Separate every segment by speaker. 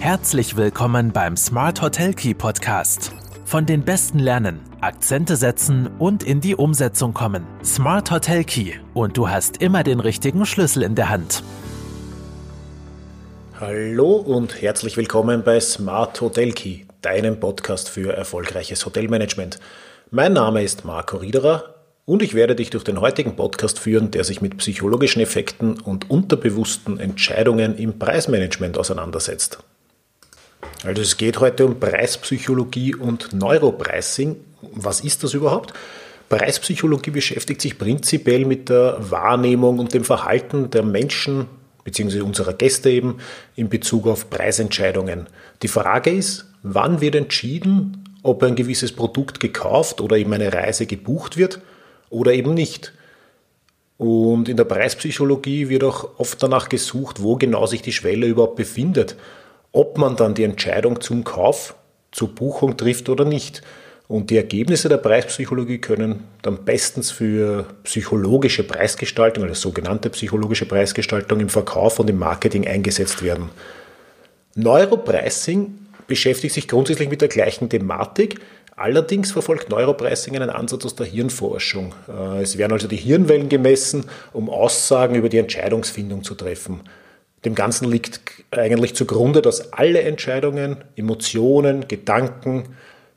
Speaker 1: Herzlich willkommen beim Smart Hotel Key Podcast. Von den Besten lernen, Akzente setzen und in die Umsetzung kommen. Smart Hotel Key und du hast immer den richtigen Schlüssel in der Hand.
Speaker 2: Hallo und herzlich willkommen bei Smart Hotel Key, deinem Podcast für erfolgreiches Hotelmanagement. Mein Name ist Marco Riederer und ich werde dich durch den heutigen Podcast führen, der sich mit psychologischen Effekten und unterbewussten Entscheidungen im Preismanagement auseinandersetzt. Also es geht heute um Preispsychologie und Neuropricing. Was ist das überhaupt? Preispsychologie beschäftigt sich prinzipiell mit der Wahrnehmung und dem Verhalten der Menschen bzw. unserer Gäste eben in Bezug auf Preisentscheidungen. Die Frage ist, wann wird entschieden, ob ein gewisses Produkt gekauft oder eben eine Reise gebucht wird oder eben nicht. Und in der Preispsychologie wird auch oft danach gesucht, wo genau sich die Schwelle überhaupt befindet ob man dann die Entscheidung zum Kauf, zur Buchung trifft oder nicht. Und die Ergebnisse der Preispsychologie können dann bestens für psychologische Preisgestaltung, oder sogenannte psychologische Preisgestaltung im Verkauf und im Marketing eingesetzt werden. Neuropricing beschäftigt sich grundsätzlich mit der gleichen Thematik, allerdings verfolgt Neuropricing einen Ansatz aus der Hirnforschung. Äh, es werden also die Hirnwellen gemessen, um Aussagen über die Entscheidungsfindung zu treffen. Dem Ganzen liegt eigentlich zugrunde, dass alle Entscheidungen, Emotionen, Gedanken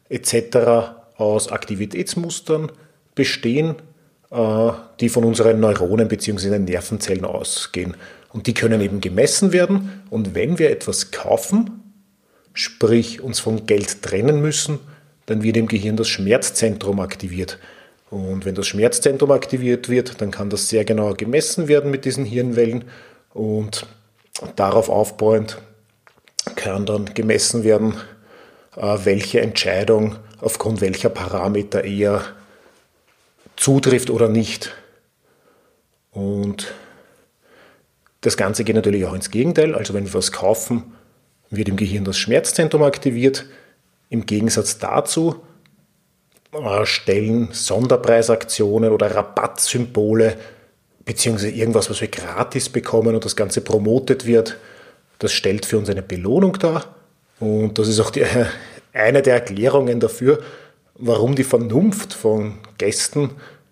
Speaker 2: etc. aus Aktivitätsmustern bestehen, äh, die von unseren Neuronen bzw. Nervenzellen ausgehen. Und die können eben gemessen werden. Und wenn wir etwas kaufen, sprich uns von Geld trennen müssen, dann wird im Gehirn das Schmerzzentrum aktiviert. Und wenn das Schmerzzentrum aktiviert wird, dann kann das sehr genau gemessen werden mit diesen Hirnwellen. Und darauf aufbauend kann dann gemessen werden, äh, welche Entscheidung aufgrund welcher Parameter eher zutrifft oder nicht. Und das Ganze geht natürlich auch ins Gegenteil. Also wenn wir was kaufen, wird im Gehirn das Schmerzzentrum aktiviert. Im Gegensatz dazu äh, stellen Sonderpreisaktionen oder Rabattsymbole beziehungsweise irgendwas, was wir gratis bekommen und das Ganze promotet wird, das stellt für uns eine Belohnung dar. Und das ist auch die, eine der Erklärungen dafür, warum die Vernunft von Gästen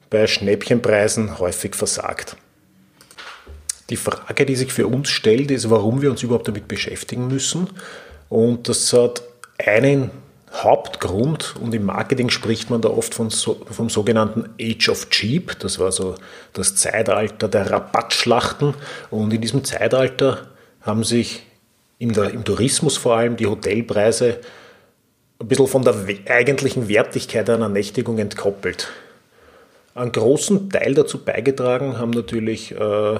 Speaker 2: bei Schnäppchenpreisen häufig versagt. Die Frage, die sich für uns stellt, ist, warum wir uns überhaupt damit beschäftigen müssen. Und das hat einen Hauptgrund, und im Marketing spricht man da oft von so, vom sogenannten Age of Cheap, das war so das Zeitalter der Rabattschlachten. Und in diesem Zeitalter haben sich der, im Tourismus vor allem die Hotelpreise ein bisschen von der eigentlichen Wertigkeit einer Nächtigung entkoppelt. Einen großen Teil dazu beigetragen haben natürlich äh,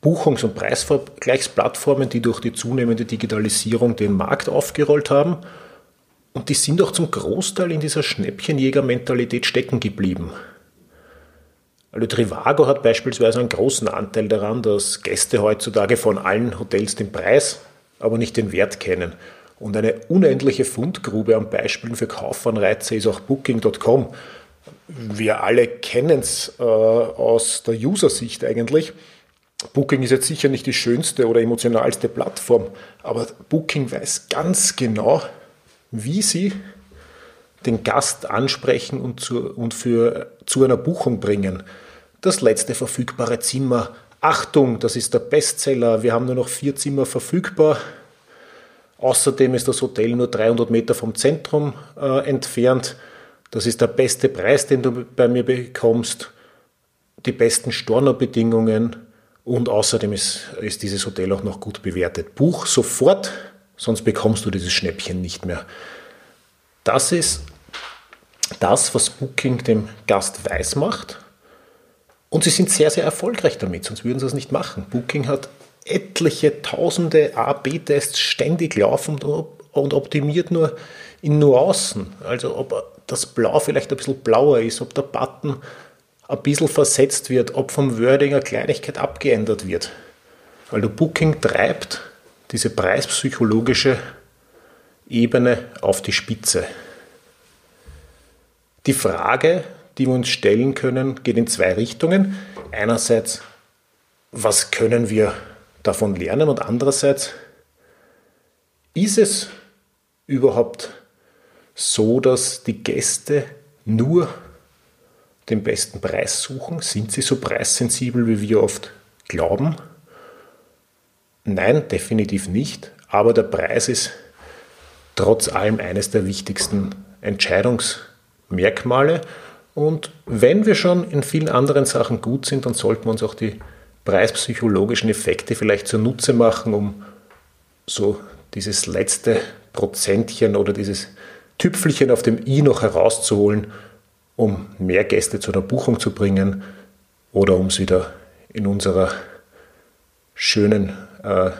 Speaker 2: Buchungs- und Preisvergleichsplattformen, die durch die zunehmende Digitalisierung den Markt aufgerollt haben und die sind auch zum Großteil in dieser Schnäppchenjäger-Mentalität stecken geblieben. Also Trivago hat beispielsweise einen großen Anteil daran, dass Gäste heutzutage von allen Hotels den Preis, aber nicht den Wert kennen. Und eine unendliche Fundgrube an Beispielen für Kaufanreize ist auch Booking.com. Wir alle kennen es äh, aus der User-Sicht eigentlich. Booking ist jetzt sicher nicht die schönste oder emotionalste Plattform, aber Booking weiß ganz genau, wie Sie den Gast ansprechen und, zu, und für, zu einer Buchung bringen. Das letzte verfügbare Zimmer. Achtung, das ist der Bestseller. Wir haben nur noch vier Zimmer verfügbar. Außerdem ist das Hotel nur 300 Meter vom Zentrum äh, entfernt. Das ist der beste Preis, den du bei mir bekommst. Die besten Stornobedingungen. Und außerdem ist, ist dieses Hotel auch noch gut bewertet. Buch sofort sonst bekommst du dieses Schnäppchen nicht mehr. Das ist das, was Booking dem Gast weiß macht. Und sie sind sehr, sehr erfolgreich damit, sonst würden sie es nicht machen. Booking hat etliche tausende A-B-Tests ständig laufen und optimiert nur in Nuancen. Also ob das Blau vielleicht ein bisschen blauer ist, ob der Button ein bisschen versetzt wird, ob vom Wording eine Kleinigkeit abgeändert wird. Also Booking treibt diese preispsychologische Ebene auf die Spitze. Die Frage, die wir uns stellen können, geht in zwei Richtungen. Einerseits, was können wir davon lernen und andererseits, ist es überhaupt so, dass die Gäste nur den besten Preis suchen? Sind sie so preissensibel, wie wir oft glauben? Nein, definitiv nicht. Aber der Preis ist trotz allem eines der wichtigsten Entscheidungsmerkmale. Und wenn wir schon in vielen anderen Sachen gut sind, dann sollten wir uns auch die preispsychologischen Effekte vielleicht zunutze machen, um so dieses letzte Prozentchen oder dieses Tüpfelchen auf dem i noch herauszuholen, um mehr Gäste zu einer Buchung zu bringen oder um es wieder in unserer schönen äh,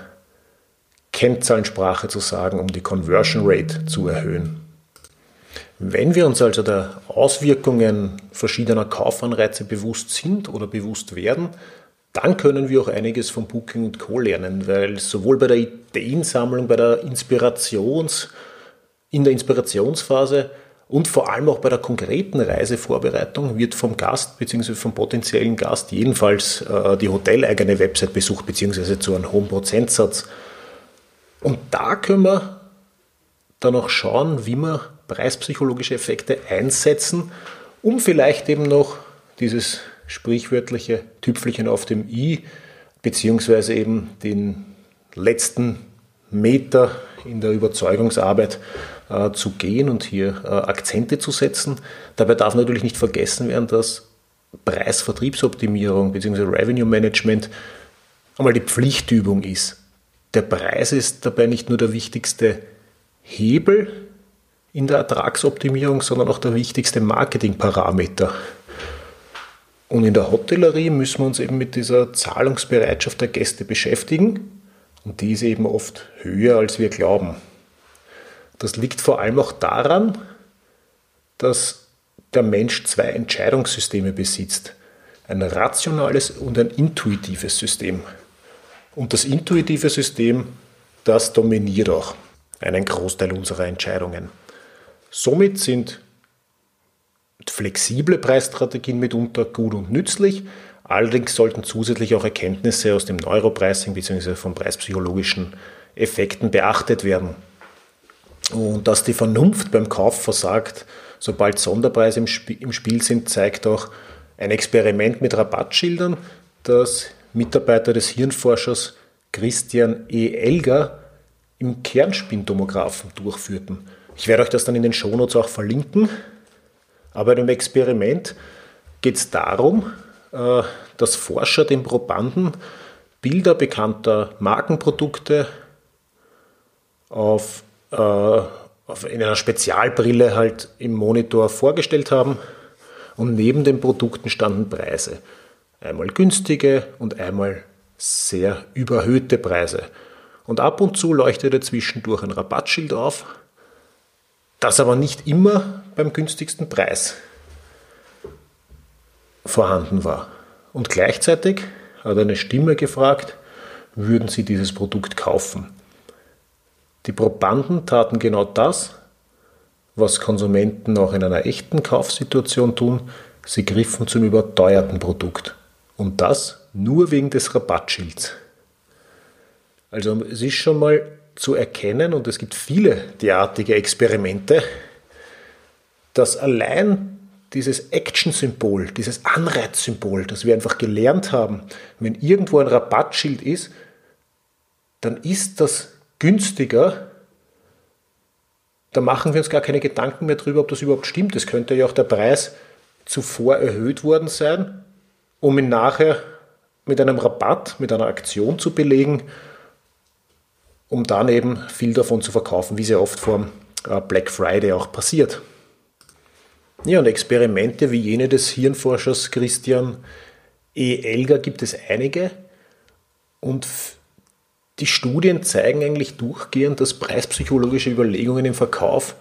Speaker 2: Kennzahlensprache zu sagen, um die Conversion Rate zu erhöhen. Wenn wir uns also der Auswirkungen verschiedener Kaufanreize bewusst sind oder bewusst werden, dann können wir auch einiges von Booking und Co. lernen, weil sowohl bei der Ideensammlung, bei der Inspirations, in der Inspirationsphase und vor allem auch bei der konkreten Reisevorbereitung wird vom Gast bzw. vom potenziellen Gast jedenfalls äh, die hoteleigene Website besucht bzw. zu einem hohen Prozentsatz und da können wir dann auch schauen, wie wir preispsychologische Effekte einsetzen, um vielleicht eben noch dieses sprichwörtliche Tüpfelchen auf dem i, beziehungsweise eben den letzten Meter in der Überzeugungsarbeit äh, zu gehen und hier äh, Akzente zu setzen. Dabei darf natürlich nicht vergessen werden, dass Preisvertriebsoptimierung bzw. Revenue Management einmal die Pflichtübung ist der Preis ist dabei nicht nur der wichtigste Hebel in der Ertragsoptimierung, sondern auch der wichtigste Marketingparameter. Und in der Hotellerie müssen wir uns eben mit dieser Zahlungsbereitschaft der Gäste beschäftigen. Und die ist eben oft höher, als wir glauben. Das liegt vor allem auch daran, dass der Mensch zwei Entscheidungssysteme besitzt. Ein rationales und ein intuitives System. Und das intuitive System, das dominiert auch einen Großteil unserer Entscheidungen. Somit sind flexible Preisstrategien mitunter gut und nützlich. Allerdings sollten zusätzlich auch Erkenntnisse aus dem Neuropricing bzw. von preispsychologischen Effekten beachtet werden. Und dass die Vernunft beim Kauf versagt, sobald Sonderpreise im, Spiel sind, zeigt auch ein Experiment mit Rabattschildern, das Mitarbeiter des Hirnforschers Christian E. Elger im Kernspintomographen durchführten. Ich werde euch das dann in den Shownotes auch verlinken. Aber bei dem Experiment geht es darum, dass Forscher den Probanden Bilder bekannter Markenprodukte auf, äh, auf in einer Spezialbrille halt im Monitor vorgestellt haben und neben den Produkten standen Preise. Einmal günstige und einmal sehr überhöhte Preise. Und ab und zu leuchtete zwischendurch ein Rabattschild auf, das aber nicht immer beim günstigsten Preis vorhanden war. Und gleichzeitig hat eine Stimme gefragt, würden sie dieses Produkt kaufen. Die Probanden taten genau das, was Konsumenten auch in einer echten Kaufsituation tun, sie griffen zum überteuerten Produkt. Und das nur wegen des Rabattschilds. Also es ist schon mal zu erkennen, und es gibt viele derartige Experimente, dass allein dieses Action-Symbol, dieses Anreizsymbol, das wir einfach gelernt haben, wenn irgendwo ein Rabattschild ist, dann ist das günstiger. Da machen wir uns gar keine Gedanken mehr darüber, ob das überhaupt stimmt. Es könnte ja auch der Preis zuvor erhöht worden sein um ihn nachher mit einem Rabatt, mit einer Aktion zu belegen, um dann eben viel davon zu verkaufen, wie sehr oft vor äh, Black Friday auch passiert. Ja, und Experimente wie jene des Hirnforschers Christian E. Elger gibt es einige und die Studien zeigen eigentlich durchgehend, dass preispsychologische Überlegungen im Verkauf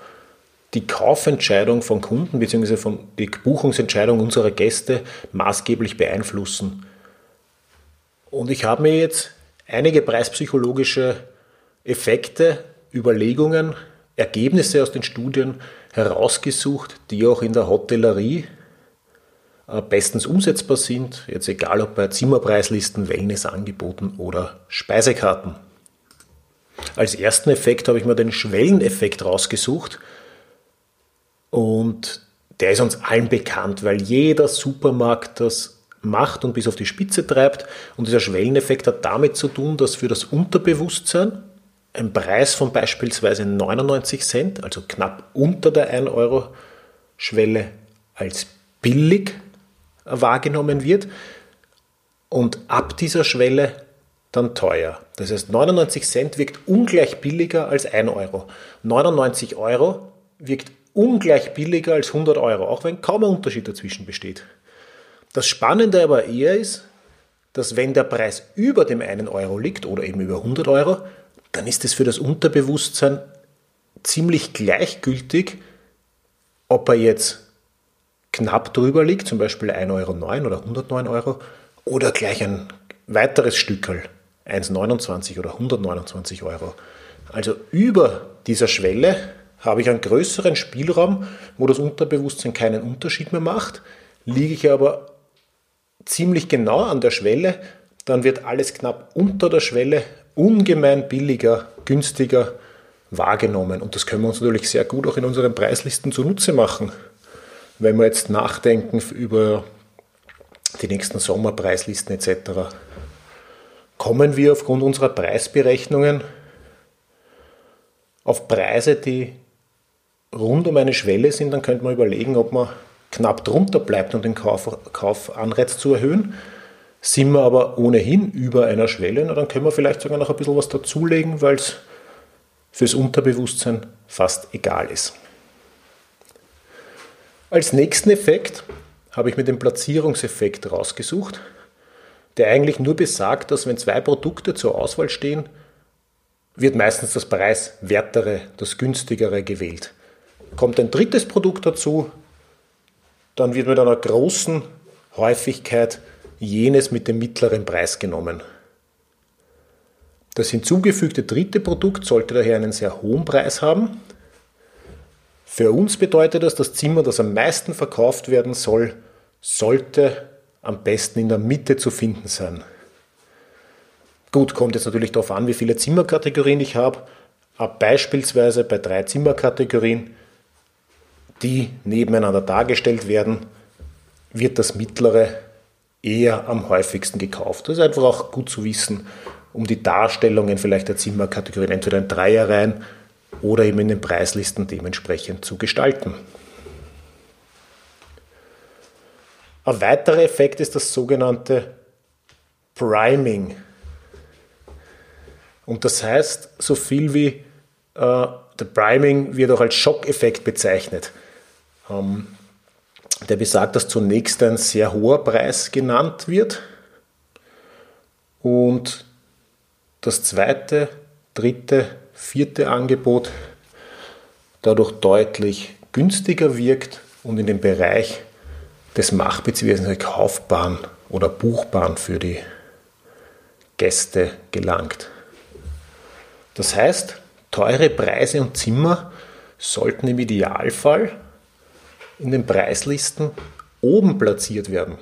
Speaker 2: die Kaufentscheidung von Kunden bzw. von die Buchungsentscheidung unserer Gäste maßgeblich beeinflussen. Und ich habe mir jetzt einige preispsychologische Effekte, Überlegungen, Ergebnisse aus den Studien herausgesucht, die auch in der Hotellerie äh, bestens umsetzbar sind, jetzt egal ob bei Zimmerpreislisten, Wellnessangeboten oder Speisekarten. Als ersten Effekt habe ich mir den Schwelleneffekt rausgesucht. Und der ist uns allen bekannt, weil jeder Supermarkt das macht und bis auf die Spitze treibt. Und dieser Schwelleneffekt hat damit zu tun, dass für das Unterbewusstsein ein Preis von beispielsweise 99 Cent, also knapp unter der 1 Euro Schwelle, als billig wahrgenommen wird und ab dieser Schwelle dann teuer. Das heißt, 99 Cent wirkt ungleich billiger als 1 Euro. 99 Euro wirkt ungleich billiger als 100 Euro, auch wenn kaum ein Unterschied dazwischen besteht. Das Spannende aber eher ist, dass wenn der Preis über dem 1 Euro liegt oder eben über 100 Euro, dann ist es für das Unterbewusstsein ziemlich gleichgültig, ob er jetzt knapp drüber liegt, zum Beispiel 1,09 Euro oder 109 Euro, oder gleich ein weiteres Stückel, 1,29 oder 129 Euro. Also über dieser Schwelle habe ich einen größeren Spielraum, wo das Unterbewusstsein keinen Unterschied mehr macht. Liege ich aber ziemlich genau an der Schwelle, dann wird alles knapp unter der Schwelle ungemein billiger, günstiger wahrgenommen. Und das können wir uns natürlich sehr gut auch in unseren Preislisten zunutze machen. Wenn wir jetzt nachdenken über die nächsten Sommerpreislisten etc., kommen wir aufgrund unserer Preisberechnungen auf Preise, die rund um eine Schwelle sind, dann könnte man überlegen, ob man knapp drunter bleibt, um den Kauf, Kaufanreiz zu erhöhen. Sind wir aber ohnehin über einer Schwelle, na, dann können wir vielleicht sogar noch ein bisschen was dazulegen, weil es fürs Unterbewusstsein fast egal ist. Als nächsten Effekt habe ich mir den Platzierungseffekt rausgesucht, der eigentlich nur besagt, dass wenn zwei Produkte zur Auswahl stehen, wird meistens das preiswertere, das günstigere gewählt. Kommt ein drittes Produkt dazu, dann wird mit einer großen Häufigkeit jenes mit dem mittleren Preis genommen. Das hinzugefügte dritte Produkt sollte daher einen sehr hohen Preis haben. Für uns bedeutet das, das Zimmer, das am meisten verkauft werden soll, sollte am besten in der Mitte zu finden sein. Gut, kommt jetzt natürlich darauf an, wie viele Zimmerkategorien ich habe. Aber beispielsweise bei drei Zimmerkategorien die nebeneinander dargestellt werden, wird das mittlere eher am häufigsten gekauft. Das ist einfach auch gut zu wissen, um die Darstellungen vielleicht der Zimmerkategorien entweder in Dreierreihen oder eben in den Preislisten dementsprechend zu gestalten. Ein weiterer Effekt ist das sogenannte Priming. Und das heißt so viel wie, äh, der Priming wird auch als Schockeffekt bezeichnet. Ähm, der besagt, dass zunächst ein sehr hoher Preis genannt wird und das zweite, dritte, vierte Angebot dadurch deutlich günstiger wirkt und in den Bereich des Mach- bzw. Kaufbaren oder Buchbaren für die Gäste gelangt. Das heißt, teure Preise und Zimmer sollten im Idealfall in den Preislisten oben platziert werden.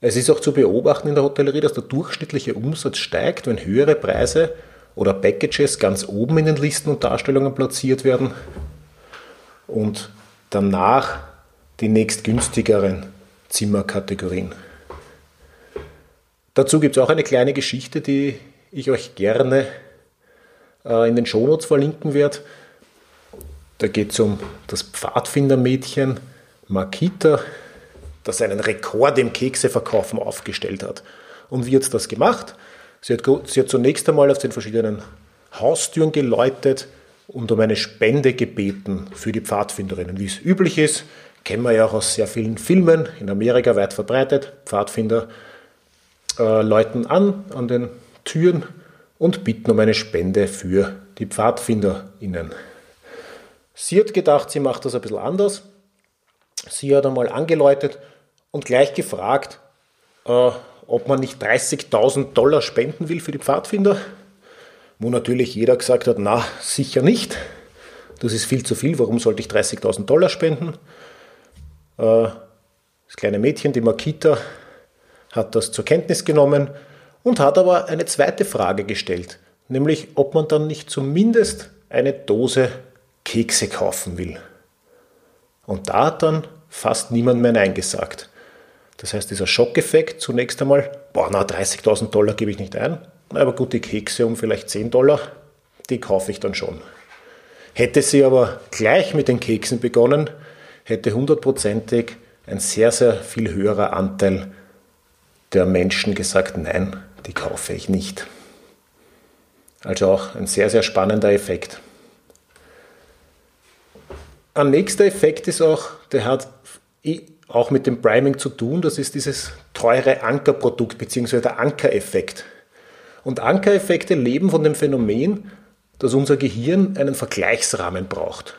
Speaker 2: Es ist auch zu beobachten in der Hotellerie, dass der durchschnittliche Umsatz steigt, wenn höhere Preise oder Packages ganz oben in den Listen und Darstellungen platziert werden und danach die nächstgünstigeren Zimmerkategorien. Dazu gibt es auch eine kleine Geschichte, die ich euch gerne äh, in den Shownotes verlinken werde. Da geht es um das Pfadfindermädchen Makita, das einen Rekord im Kekseverkaufen aufgestellt hat. Und wie hat das gemacht? Sie hat, sie hat zunächst einmal auf den verschiedenen Haustüren geläutet und um eine Spende gebeten für die Pfadfinderinnen. Wie es üblich ist, kennen wir ja auch aus sehr vielen Filmen, in Amerika weit verbreitet. Pfadfinder äh, läuten an an den Türen und bitten um eine Spende für die PfadfinderInnen. Sie hat gedacht, sie macht das ein bisschen anders. Sie hat einmal angeläutet und gleich gefragt, äh, ob man nicht 30.000 Dollar spenden will für die Pfadfinder. Wo natürlich jeder gesagt hat, na, sicher nicht. Das ist viel zu viel, warum sollte ich 30.000 Dollar spenden? Äh, das kleine Mädchen, die Makita, hat das zur Kenntnis genommen und hat aber eine zweite Frage gestellt, nämlich ob man dann nicht zumindest eine Dose Kekse kaufen will. Und da hat dann fast niemand mehr Nein gesagt. Das heißt, dieser Schockeffekt zunächst einmal, boah, na, 30.000 Dollar gebe ich nicht ein, aber gut, die Kekse um vielleicht 10 Dollar, die kaufe ich dann schon. Hätte sie aber gleich mit den Keksen begonnen, hätte hundertprozentig ein sehr, sehr viel höherer Anteil der Menschen gesagt, nein, die kaufe ich nicht. Also auch ein sehr, sehr spannender Effekt. Ein nächster Effekt ist auch, der hat auch mit dem Priming zu tun, das ist dieses teure Ankerprodukt bzw. der Ankereffekt. Und Ankereffekte leben von dem Phänomen, dass unser Gehirn einen Vergleichsrahmen braucht.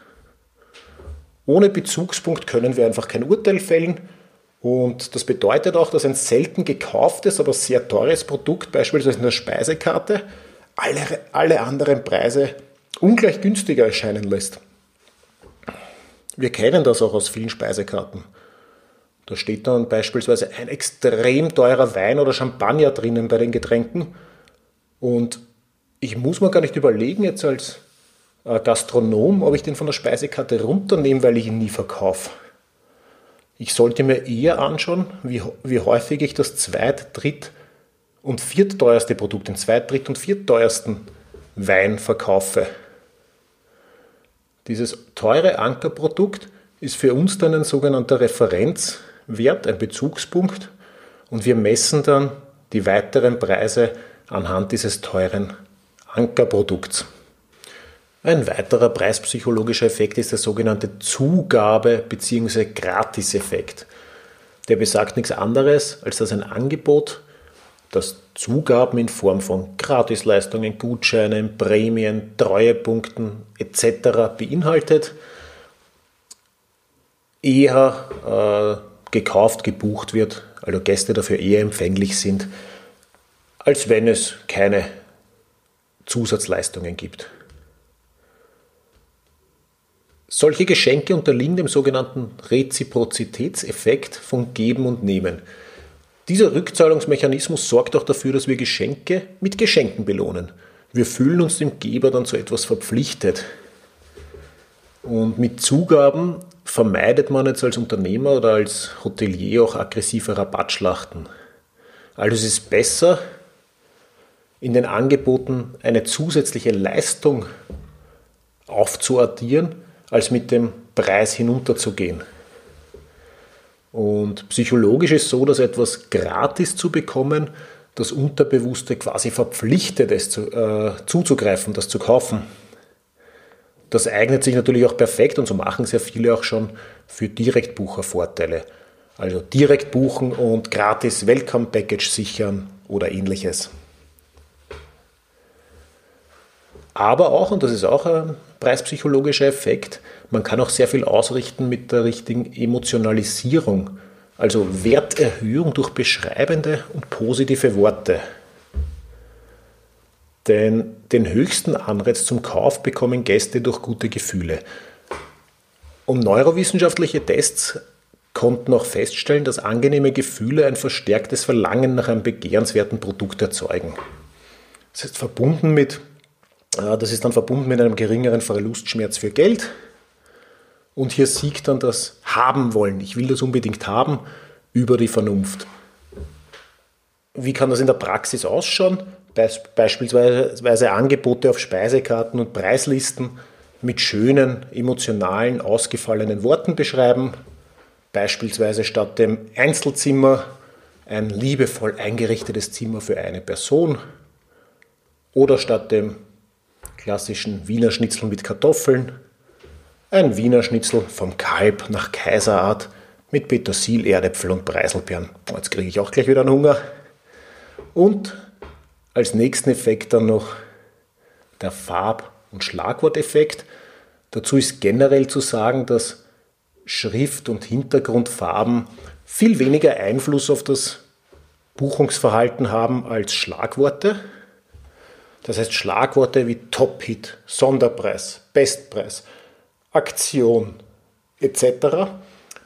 Speaker 2: Ohne Bezugspunkt können wir einfach kein Urteil fällen und das bedeutet auch, dass ein selten gekauftes, aber sehr teures Produkt, beispielsweise in der Speisekarte, alle, alle anderen Preise ungleich günstiger erscheinen lässt. Wir kennen das auch aus vielen Speisekarten. Da steht dann beispielsweise ein extrem teurer Wein oder Champagner drinnen bei den Getränken. Und ich muss mir gar nicht überlegen, jetzt als äh, Gastronom, ob ich den von der Speisekarte runternehme, weil ich ihn nie verkaufe. Ich sollte mir eher anschauen, wie, wie häufig ich das zweit-, dritt- und viertteuerste Produkt, den zweit-, dritt- und viertteuersten Wein verkaufe. Dieses teure Ankerprodukt ist für uns dann ein sogenannter Referenzwert, ein Bezugspunkt und wir messen dann die weiteren Preise anhand dieses teuren Ankerprodukts. Ein weiterer preispsychologischer Effekt ist der sogenannte Zugabe- bzw. Gratiseffekt. Der besagt nichts anderes, als dass ein Angebot, das Zugaben in Form von Gratisleistungen, Gutscheinen, Prämien, Treuepunkten etc. beinhaltet, eher äh, gekauft, gebucht wird, also Gäste dafür eher empfänglich sind, als wenn es keine Zusatzleistungen gibt. Solche Geschenke unterliegen dem sogenannten Reziprozitätseffekt von Geben und Nehmen. Dieser Rückzahlungsmechanismus sorgt auch dafür, dass wir Geschenke mit Geschenken belohnen. Wir fühlen uns dem Geber dann zu etwas verpflichtet. Und mit Zugaben vermeidet man jetzt als Unternehmer oder als Hotelier auch aggressive Rabattschlachten. Also es ist besser, in den Angeboten eine zusätzliche Leistung aufzuaddieren, als mit dem Preis hinunterzugehen. Und psychologisch ist so, dass etwas gratis zu bekommen, das Unterbewusste quasi verpflichtet, es zu, äh, zuzugreifen, das zu kaufen. Das eignet sich natürlich auch perfekt und so machen sehr viele auch schon für Direktbuchervorteile. Also direkt buchen und gratis Welcome Package sichern oder ähnliches. Aber auch, und das ist auch ein preispsychologischer Effekt, man kann auch sehr viel ausrichten mit der richtigen Emotionalisierung, also Werterhöhung durch beschreibende und positive Worte. Denn den höchsten Anreiz zum Kauf bekommen Gäste durch gute Gefühle. Und neurowissenschaftliche Tests konnten auch feststellen, dass angenehme Gefühle ein verstärktes Verlangen nach einem begehrenswerten Produkt erzeugen. Das ist verbunden mit das ist dann verbunden mit einem geringeren Verlustschmerz für Geld. Und hier siegt dann das Haben wollen. Ich will das unbedingt haben über die Vernunft. Wie kann das in der Praxis ausschauen? Beispielsweise Angebote auf Speisekarten und Preislisten mit schönen, emotionalen, ausgefallenen Worten beschreiben. Beispielsweise statt dem Einzelzimmer ein liebevoll eingerichtetes Zimmer für eine Person. Oder statt dem klassischen Wiener Schnitzel mit Kartoffeln, ein Wiener Schnitzel vom Kalb nach Kaiserart mit Petersil, Erdäpfel und Preiselbeeren. Jetzt kriege ich auch gleich wieder einen Hunger. Und als nächsten Effekt dann noch der Farb- und Schlagworteffekt. Dazu ist generell zu sagen, dass Schrift- und Hintergrundfarben viel weniger Einfluss auf das Buchungsverhalten haben als Schlagworte. Das heißt Schlagworte wie Top-Hit, Sonderpreis, Bestpreis, Aktion etc.,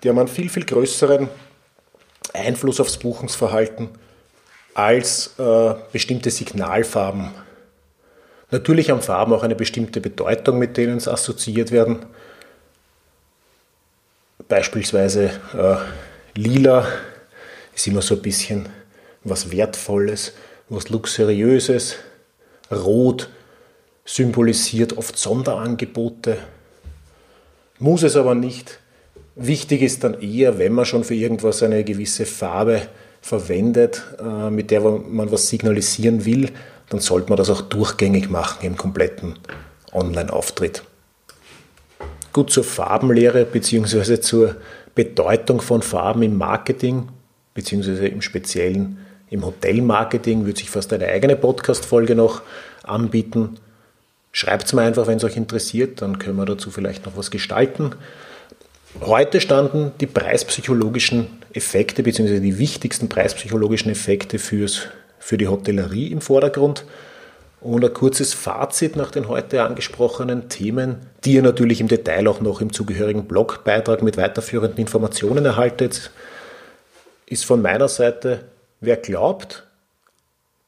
Speaker 2: die haben einen viel, viel größeren Einfluss aufs Buchungsverhalten als äh, bestimmte Signalfarben. Natürlich haben Farben auch eine bestimmte Bedeutung, mit denen sie assoziiert werden. Beispielsweise äh, lila ist immer so ein bisschen was Wertvolles, was Luxuriöses. Rot symbolisiert oft Sonderangebote, muss es aber nicht. Wichtig ist dann eher, wenn man schon für irgendwas eine gewisse Farbe verwendet, äh, mit der man was signalisieren will, dann sollte man das auch durchgängig machen im kompletten Online-Auftritt. Gut zur Farbenlehre bzw. zur Bedeutung von Farben im Marketing bzw. im Speziellen im Hotelmarketing würde sich fast eine eigene Podcast-Folge noch anbieten. Schreibt es mir einfach, wenn es euch interessiert, dann können wir dazu vielleicht noch was gestalten. Heute standen die preispsychologischen Effekte bzw. die wichtigsten preispsychologischen Effekte fürs, für die Hotellerie im Vordergrund. Und ein kurzes Fazit nach den heute angesprochenen Themen, die ihr natürlich im Detail auch noch im zugehörigen Blogbeitrag mit weiterführenden Informationen erhaltet, ist von meiner Seite, wer glaubt,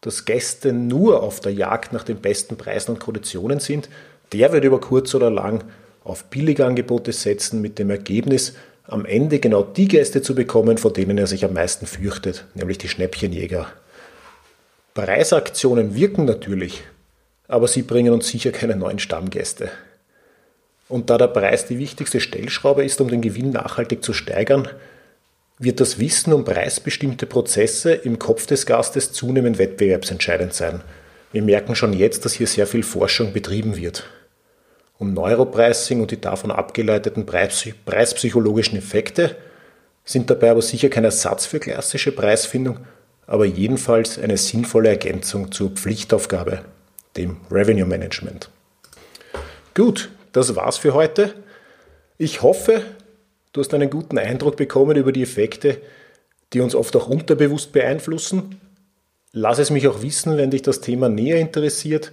Speaker 2: dass Gäste nur auf der Jagd nach den besten Preisen und Konditionen sind, der wird über kurz oder lang auf Billigangebote setzen mit dem Ergebnis, am Ende genau die Gäste zu bekommen, vor denen er sich am meisten fürchtet, nämlich die Schnäppchenjäger. Preisaktionen wirken natürlich, aber sie bringen uns sicher keine neuen Stammgäste. Und da der Preis die wichtigste Stellschraube ist, um den Gewinn nachhaltig zu steigern, wird das Wissen um preisbestimmte Prozesse im Kopf des Gastes zunehmend wettbewerbsentscheidend sein. Wir merken schon jetzt, dass hier sehr viel Forschung betrieben wird um Neuropricing und die davon abgeleiteten preispsychologischen Effekte, sind dabei aber sicher kein Ersatz für klassische Preisfindung, aber jedenfalls eine sinnvolle Ergänzung zur Pflichtaufgabe, dem Revenue Management. Gut, das war's für heute. Ich hoffe, du hast einen guten Eindruck bekommen über die Effekte, die uns oft auch unterbewusst beeinflussen. Lass es mich auch wissen, wenn dich das Thema näher interessiert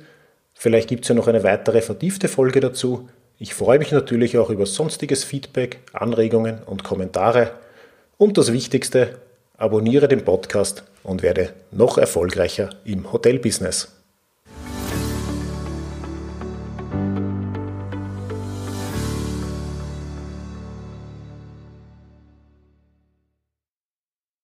Speaker 2: Vielleicht gibt es ja noch eine weitere vertiefte Folge dazu. Ich freue mich natürlich auch über sonstiges Feedback, Anregungen und Kommentare. Und das Wichtigste, abonniere den Podcast und werde noch erfolgreicher im Hotelbusiness.